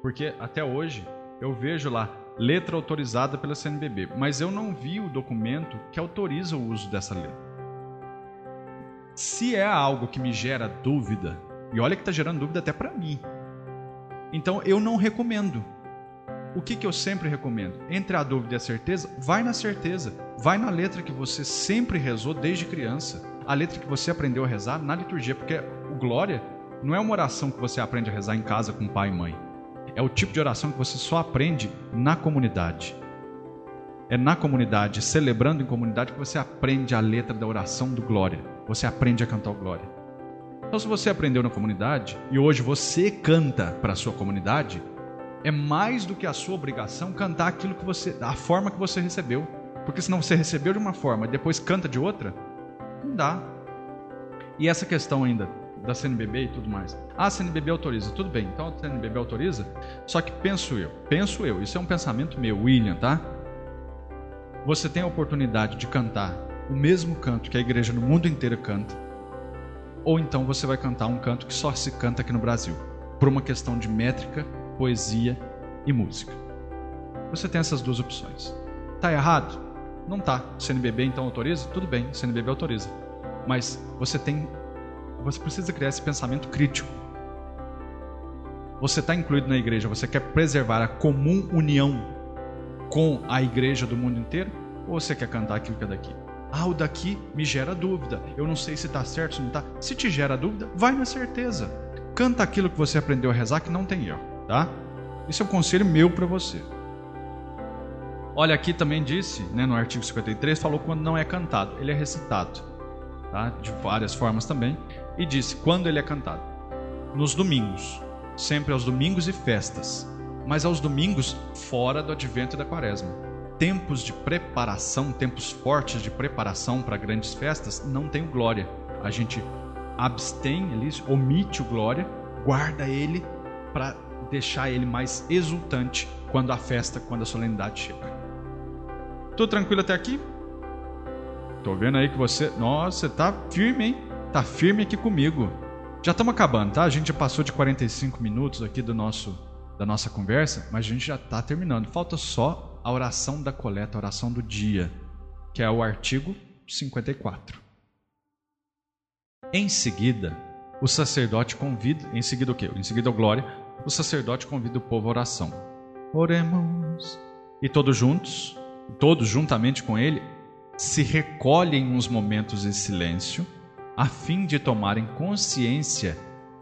Porque até hoje eu vejo lá letra autorizada pela CNBB, mas eu não vi o documento que autoriza o uso dessa letra. Se é algo que me gera dúvida, e olha que está gerando dúvida até para mim. Então eu não recomendo. O que, que eu sempre recomendo? Entre a dúvida e a certeza, vai na certeza. Vai na letra que você sempre rezou desde criança. A letra que você aprendeu a rezar na liturgia. Porque o glória não é uma oração que você aprende a rezar em casa com pai e mãe. É o tipo de oração que você só aprende na comunidade. É na comunidade, celebrando em comunidade, que você aprende a letra da oração do glória. Você aprende a cantar o glória. Então, se você aprendeu na comunidade e hoje você canta para a sua comunidade, é mais do que a sua obrigação cantar aquilo que você, a forma que você recebeu. Porque senão você recebeu de uma forma e depois canta de outra, não dá. E essa questão ainda da CNBB e tudo mais. Ah, a CNBB autoriza, tudo bem. Então a CNBB autoriza. Só que penso eu, penso eu, isso é um pensamento meu, William, tá? Você tem a oportunidade de cantar o mesmo canto que a igreja no mundo inteiro canta ou então você vai cantar um canto que só se canta aqui no Brasil, por uma questão de métrica, poesia e música. Você tem essas duas opções. Tá errado? Não tá. CNBB então autoriza? Tudo bem, CNBB autoriza. Mas você tem você precisa criar esse pensamento crítico. Você está incluído na igreja, você quer preservar a comum união com a igreja do mundo inteiro? Ou você quer cantar aquilo que é daqui? Ah, o daqui me gera dúvida. Eu não sei se está certo, se não está. Se te gera dúvida, vai na certeza. Canta aquilo que você aprendeu a rezar, que não tem erro, tá? Isso é um conselho meu para você. Olha, aqui também disse, né, no artigo 53, falou quando não é cantado, ele é recitado, tá? De várias formas também. E disse quando ele é cantado. Nos domingos, sempre aos domingos e festas, mas aos domingos fora do advento e da quaresma. Tempos de preparação, tempos fortes de preparação para grandes festas, não tem glória. A gente abstém, ele omite o glória, guarda ele para deixar ele mais exultante quando a festa, quando a solenidade chega. Tudo tranquilo até aqui? Tô vendo aí que você, nossa, você tá firme, hein? Tá firme aqui comigo. Já estamos acabando, tá? A gente já passou de 45 minutos aqui do nosso da nossa conversa, mas a gente já está terminando. Falta só a oração da coleta, a oração do dia, que é o artigo 54. Em seguida, o sacerdote convida, em seguida o quê? Em seguida a glória, o sacerdote convida o povo à oração. Oremos. E todos juntos, todos juntamente com ele, se recolhem uns momentos em silêncio a fim de tomarem consciência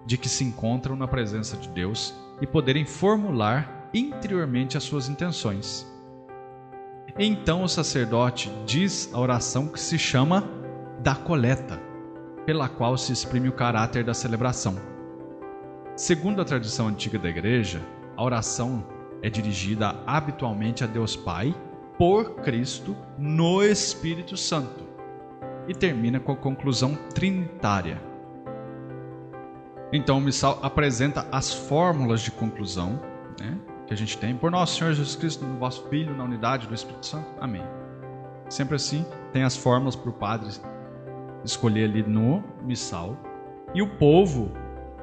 de que se encontram na presença de Deus e poderem formular interiormente as suas intenções. Então o sacerdote diz a oração que se chama da coleta, pela qual se exprime o caráter da celebração. Segundo a tradição antiga da igreja, a oração é dirigida habitualmente a Deus Pai por Cristo no Espírito Santo e termina com a conclusão trinitária. Então o missal apresenta as fórmulas de conclusão né, que a gente tem por nosso Senhor Jesus Cristo, no vosso Filho, na unidade do Espírito Santo. Amém. Sempre assim, tem as fórmulas para o padre escolher ali no missal. E o povo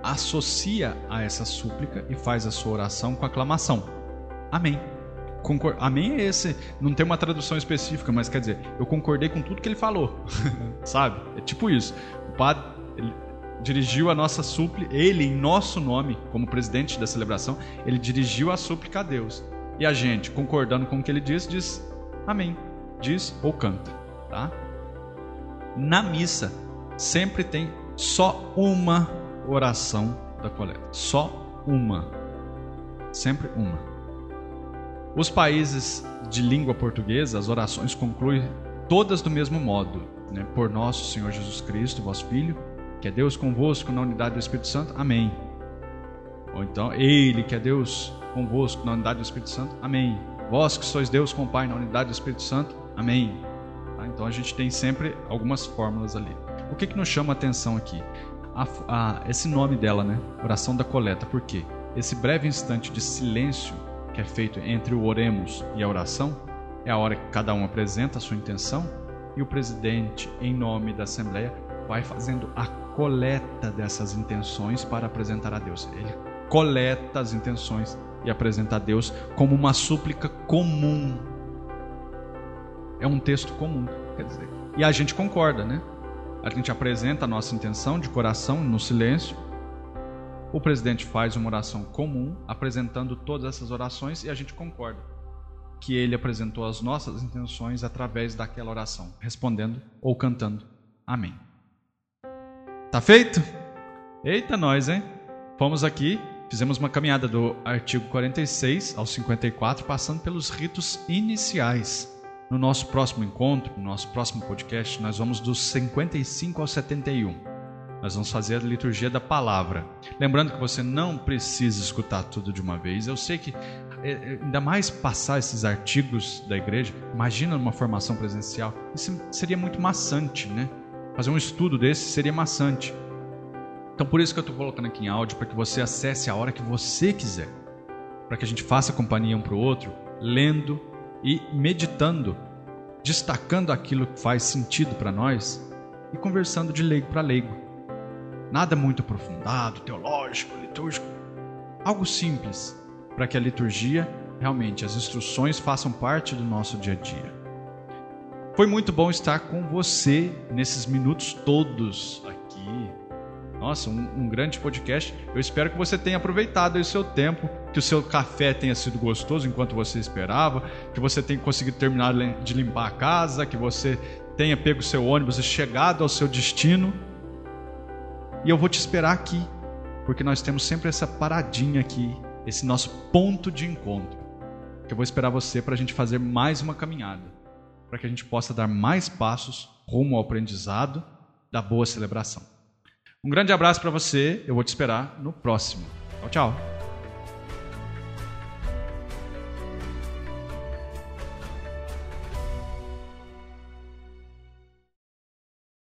associa a essa súplica e faz a sua oração com aclamação. Amém. Concor Amém é esse, não tem uma tradução específica, mas quer dizer, eu concordei com tudo que ele falou, [laughs] sabe? É tipo isso. O padre dirigiu a nossa súplica, ele em nosso nome, como presidente da celebração, ele dirigiu a súplica a Deus. E a gente, concordando com o que ele diz, diz amém, diz ou canta, tá? Na missa sempre tem só uma oração da coleta, só uma. Sempre uma. Os países de língua portuguesa, as orações concluem todas do mesmo modo, né? Por nosso Senhor Jesus Cristo, vosso Filho, que é Deus convosco na unidade do Espírito Santo. Amém. Ou então, Ele, que é Deus convosco na unidade do Espírito Santo. Amém. Vós que sois Deus com o Pai na unidade do Espírito Santo. Amém. Tá? Então a gente tem sempre algumas fórmulas ali. O que, que nos chama a atenção aqui? A, a, esse nome dela, né? Oração da coleta. Por quê? Esse breve instante de silêncio que é feito entre o oremos e a oração, é a hora que cada um apresenta a sua intenção e o presidente, em nome da Assembleia, vai fazendo a coleta dessas intenções para apresentar a Deus. Ele coleta as intenções e apresenta a Deus como uma súplica comum. É um texto comum, quer dizer. E a gente concorda, né? A gente apresenta a nossa intenção de coração no silêncio o presidente faz uma oração comum, apresentando todas essas orações e a gente concorda que ele apresentou as nossas intenções através daquela oração, respondendo ou cantando Amém. Tá feito? Eita, nós, hein? Fomos aqui, fizemos uma caminhada do artigo 46 ao 54, passando pelos ritos iniciais. No nosso próximo encontro, no nosso próximo podcast, nós vamos dos 55 ao 71. Nós vamos fazer a liturgia da palavra. Lembrando que você não precisa escutar tudo de uma vez. Eu sei que, é, é, ainda mais passar esses artigos da igreja, imagina numa formação presencial, isso seria muito maçante, né? Fazer um estudo desse seria maçante. Então, por isso que eu estou colocando aqui em áudio, para que você acesse a hora que você quiser. Para que a gente faça companhia um para o outro, lendo e meditando, destacando aquilo que faz sentido para nós e conversando de leigo para leigo. Nada muito aprofundado, teológico, litúrgico. Algo simples, para que a liturgia, realmente, as instruções façam parte do nosso dia a dia. Foi muito bom estar com você nesses minutos todos aqui. Nossa, um, um, grande podcast. Eu espero que você tenha aproveitado o seu tempo, que o seu café tenha sido gostoso enquanto você esperava, que você tenha conseguido terminar de limpar a casa, que você tenha pego o seu ônibus e chegado ao seu destino. E eu vou te esperar aqui, porque nós temos sempre essa paradinha aqui, esse nosso ponto de encontro. Que eu vou esperar você para a gente fazer mais uma caminhada, para que a gente possa dar mais passos rumo ao aprendizado da boa celebração. Um grande abraço para você, eu vou te esperar no próximo. Tchau, tchau.